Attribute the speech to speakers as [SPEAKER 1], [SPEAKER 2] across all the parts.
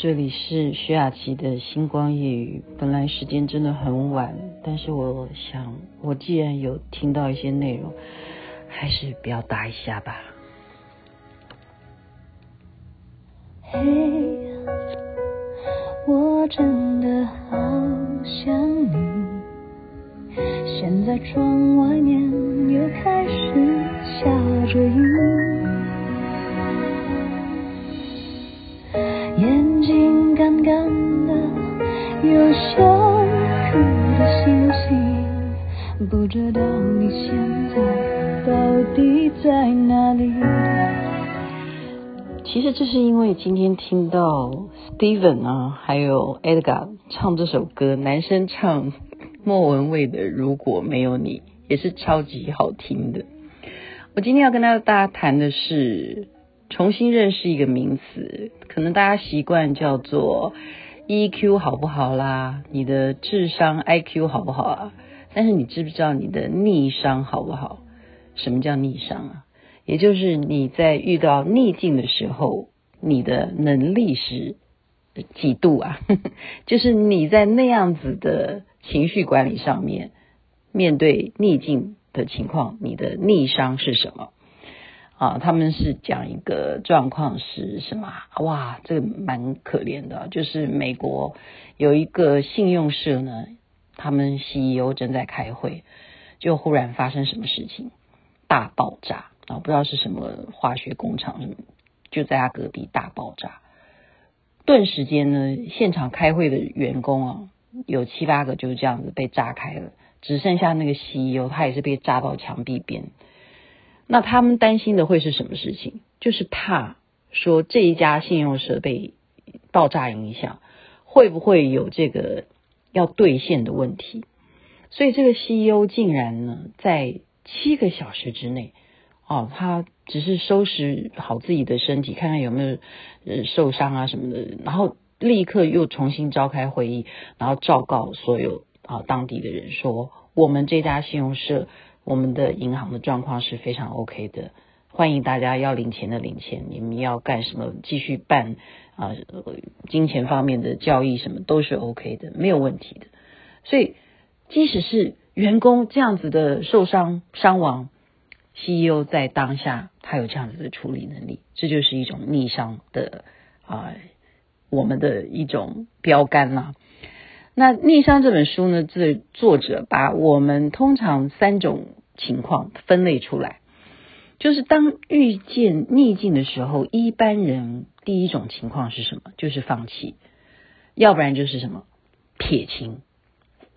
[SPEAKER 1] 这里是徐雅琪的星光夜语。本来时间真的很晚，但是我想，我既然有听到一些内容，还是表达一下吧。
[SPEAKER 2] 嘿，我真的好想你。现在窗外面又开始下着雨。不知道你现在到底在哪里？
[SPEAKER 1] 其实这是因为今天听到 Steven 啊，还有 Edgar 唱这首歌，男生唱莫文蔚的《如果没有你》，也是超级好听的。我今天要跟大家谈的是。重新认识一个名词，可能大家习惯叫做 EQ 好不好啦，你的智商 IQ 好不好啊？但是你知不知道你的逆商好不好？什么叫逆商啊？也就是你在遇到逆境的时候，你的能力是几度啊？就是你在那样子的情绪管理上面，面对逆境的情况，你的逆商是什么？啊，他们是讲一个状况是什么？哇，这个蛮可怜的，就是美国有一个信用社呢，他们 CEO 正在开会，就忽然发生什么事情，大爆炸啊，不知道是什么化学工厂什么，就在他隔壁大爆炸，顿时间呢，现场开会的员工啊，有七八个就是这样子被炸开了，只剩下那个 CEO，他也是被炸到墙壁边。那他们担心的会是什么事情？就是怕说这一家信用社被爆炸影响，会不会有这个要兑现的问题？所以这个 CEO 竟然呢，在七个小时之内，哦，他只是收拾好自己的身体，看看有没有呃受伤啊什么的，然后立刻又重新召开会议，然后昭告所有啊当地的人说，我们这家信用社。我们的银行的状况是非常 OK 的，欢迎大家要领钱的领钱，你们要干什么继续办啊，金钱方面的交易什么都是 OK 的，没有问题的。所以即使是员工这样子的受伤伤亡，CEO 在当下他有这样子的处理能力，这就是一种逆商的啊，我们的一种标杆啦。那《逆商》这本书呢，这作者把我们通常三种情况分类出来，就是当遇见逆境的时候，一般人第一种情况是什么？就是放弃，要不然就是什么撇清。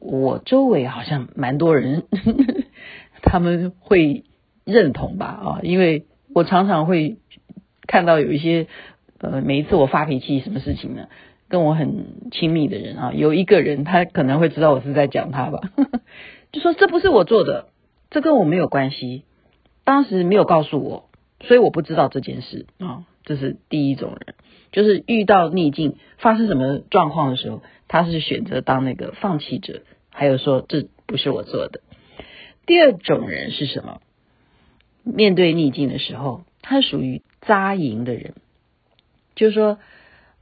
[SPEAKER 1] 我周围好像蛮多人 他们会认同吧？啊，因为我常常会看到有一些呃，每一次我发脾气，什么事情呢？跟我很亲密的人啊，有一个人他可能会知道我是在讲他吧，就说这不是我做的，这跟我没有关系，当时没有告诉我，所以我不知道这件事啊。这是第一种人，就是遇到逆境发生什么状况的时候，他是选择当那个放弃者，还有说这不是我做的。第二种人是什么？面对逆境的时候，他属于扎营的人，就是说，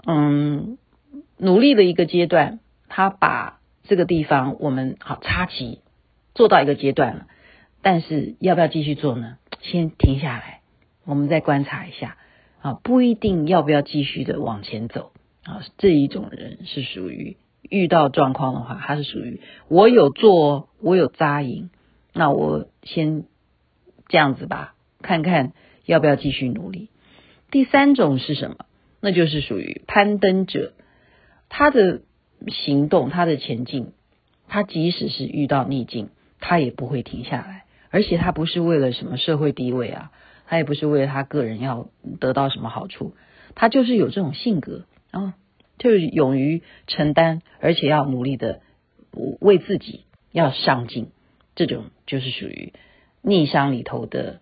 [SPEAKER 1] 嗯。努力的一个阶段，他把这个地方我们好插旗做到一个阶段了，但是要不要继续做呢？先停下来，我们再观察一下啊，不一定要不要继续的往前走啊。这一种人是属于遇到状况的话，他是属于我有做，我有扎营，那我先这样子吧，看看要不要继续努力。第三种是什么？那就是属于攀登者。他的行动，他的前进，他即使是遇到逆境，他也不会停下来。而且他不是为了什么社会地位啊，他也不是为了他个人要得到什么好处，他就是有这种性格啊，就是勇于承担，而且要努力的为自己要上进，这种就是属于逆商里头的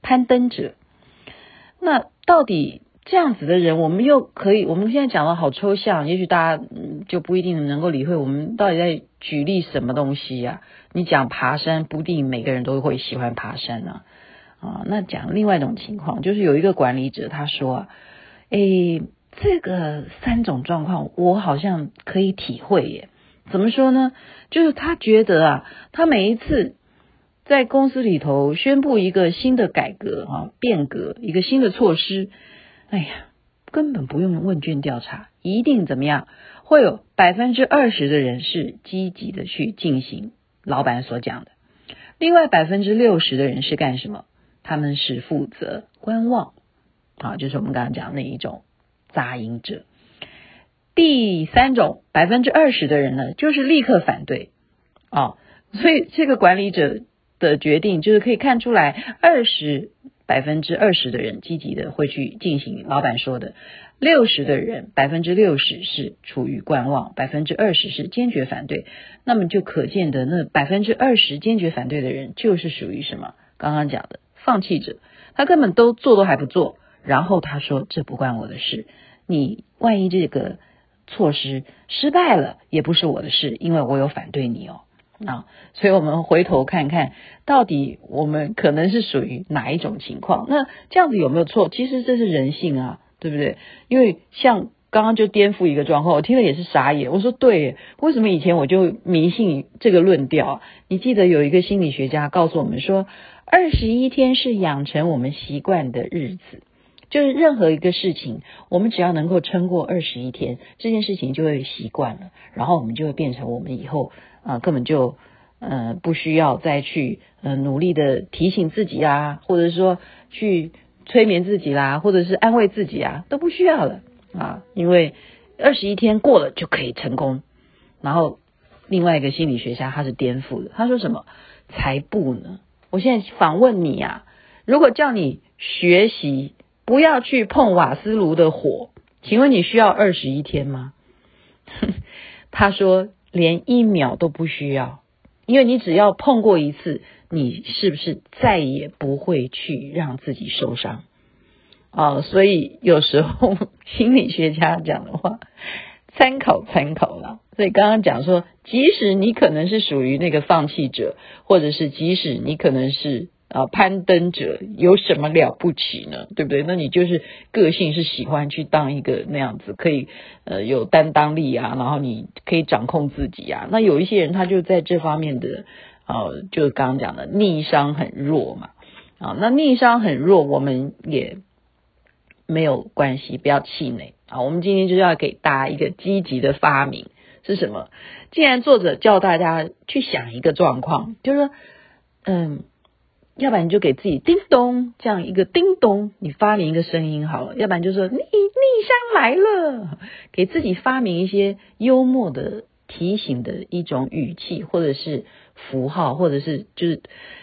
[SPEAKER 1] 攀登者。那到底？这样子的人，我们又可以，我们现在讲的好抽象，也许大家就不一定能够理会。我们到底在举例什么东西呀？你讲爬山，不定每个人都会喜欢爬山啊。啊，那讲另外一种情况，就是有一个管理者他说，诶，这个三种状况，我好像可以体会耶。怎么说呢？就是他觉得啊，他每一次在公司里头宣布一个新的改革啊、变革，一个新的措施，哎呀，根本不用问卷调查，一定怎么样？会有百分之二十的人是积极的去进行老板所讲的，另外百分之六十的人是干什么？他们是负责观望。啊，就是我们刚刚讲的那一种杂音者。第三种百分之二十的人呢，就是立刻反对啊，所以这个管理者的决定就是可以看出来，二十百分之二十的人积极的会去进行老板说的，六十的人百分之六十是处于观望，百分之二十是坚决反对。那么就可见的那百分之二十坚决反对的人，就是属于什么？刚刚讲的放弃者，他根本都做都还不做。然后他说：“这不关我的事，你万一这个措施失败了，也不是我的事，因为我有反对你哦。啊，所以我们回头看看到底我们可能是属于哪一种情况？那这样子有没有错？其实这是人性啊，对不对？因为像刚刚就颠覆一个状况，我听了也是傻眼。我说对，为什么以前我就迷信这个论调？你记得有一个心理学家告诉我们说，二十一天是养成我们习惯的日子。”就是任何一个事情，我们只要能够撑过二十一天，这件事情就会习惯了，然后我们就会变成我们以后啊、根本就呃不需要再去呃努力的提醒自己啊，或者说去催眠自己啦，或者是安慰自己啊，都不需要了啊，因为二十一天过了就可以成功。然后另外一个心理学家他是颠覆的，他说什么才不呢？我现在反问你啊，如果叫你学习。不要去碰瓦斯炉的火，请问你需要二十一天吗？他说连一秒都不需要，因为你只要碰过一次，你是不是再也不会去让自己受伤？哦，所以有时候 心理学家讲的话，参考参考啦。所以刚刚讲说，即使你可能是属于那个放弃者，或者是即使你可能是。啊，攀登者有什么了不起呢？对不对？那你就是个性是喜欢去当一个那样子，可以呃有担当力啊，然后你可以掌控自己啊。那有一些人他就在这方面的，呃，就刚刚讲的逆商很弱嘛。啊，那逆商很弱，我们也没有关系，不要气馁啊。我们今天就是要给大家一个积极的发明是什么？既然作者叫大家去想一个状况，就是说，嗯。要不然你就给自己叮咚这样一个叮咚，你发明一个声音好了。要不然就说逆逆商来了，给自己发明一些幽默的提醒的一种语气，或者是符号，或者是就是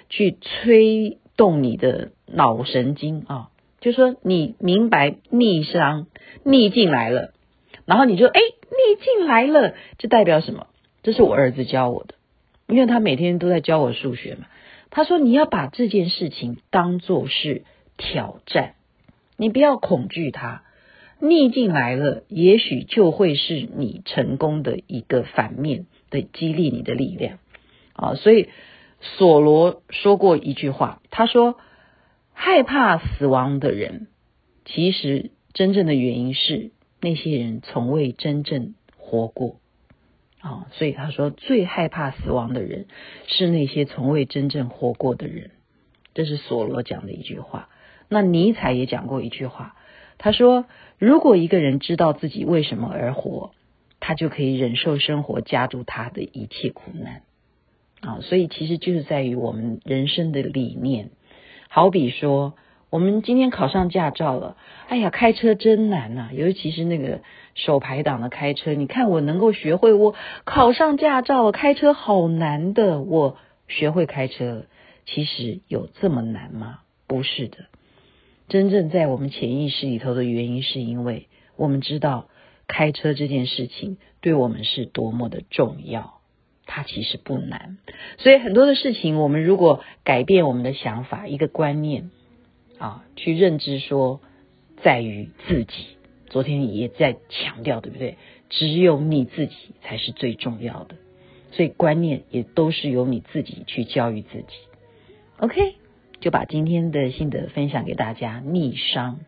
[SPEAKER 1] 去催动你的脑神经啊。就说你明白逆商逆进来了，然后你就哎逆进来了，这代表什么？这是我儿子教我的，因为他每天都在教我数学嘛。他说：“你要把这件事情当作是挑战，你不要恐惧它。逆境来了，也许就会是你成功的一个反面的激励你的力量啊！所以索罗说过一句话，他说：害怕死亡的人，其实真正的原因是那些人从未真正活过。”啊、所以他说最害怕死亡的人是那些从未真正活过的人，这是索罗讲的一句话。那尼采也讲过一句话，他说如果一个人知道自己为什么而活，他就可以忍受生活加诸他的一切苦难。啊、所以其实就是在于我们人生的理念。好比说，我们今天考上驾照了，哎呀，开车真难呐、尤其是那个。手排档的开车，你看我能够学会，我考上驾照了，开车好难的，我学会开车了。其实有这么难吗？不是的，真正在我们潜意识里头的原因，是因为我们知道开车这件事情对我们是多么的重要，它其实不难。所以很多的事情，我们如果改变我们的想法，一个观念啊，去认知说，在于自己。昨天也在强调，对不对？只有你自己才是最重要的，所以观念也都是由你自己去教育自己。OK，就把今天的心得分享给大家。逆商，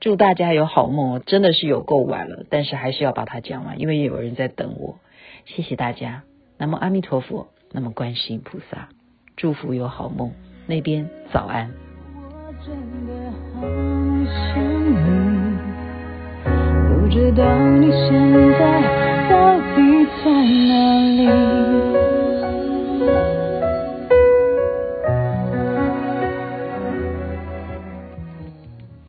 [SPEAKER 1] 祝大家有好梦哦！真的是有够晚了，但是还是要把它讲完，因为有人在等我。谢谢大家。那么阿弥陀佛，那么观世音菩萨，祝福有好梦。那边早安。
[SPEAKER 2] 真的好想你不知道你现在到底在哪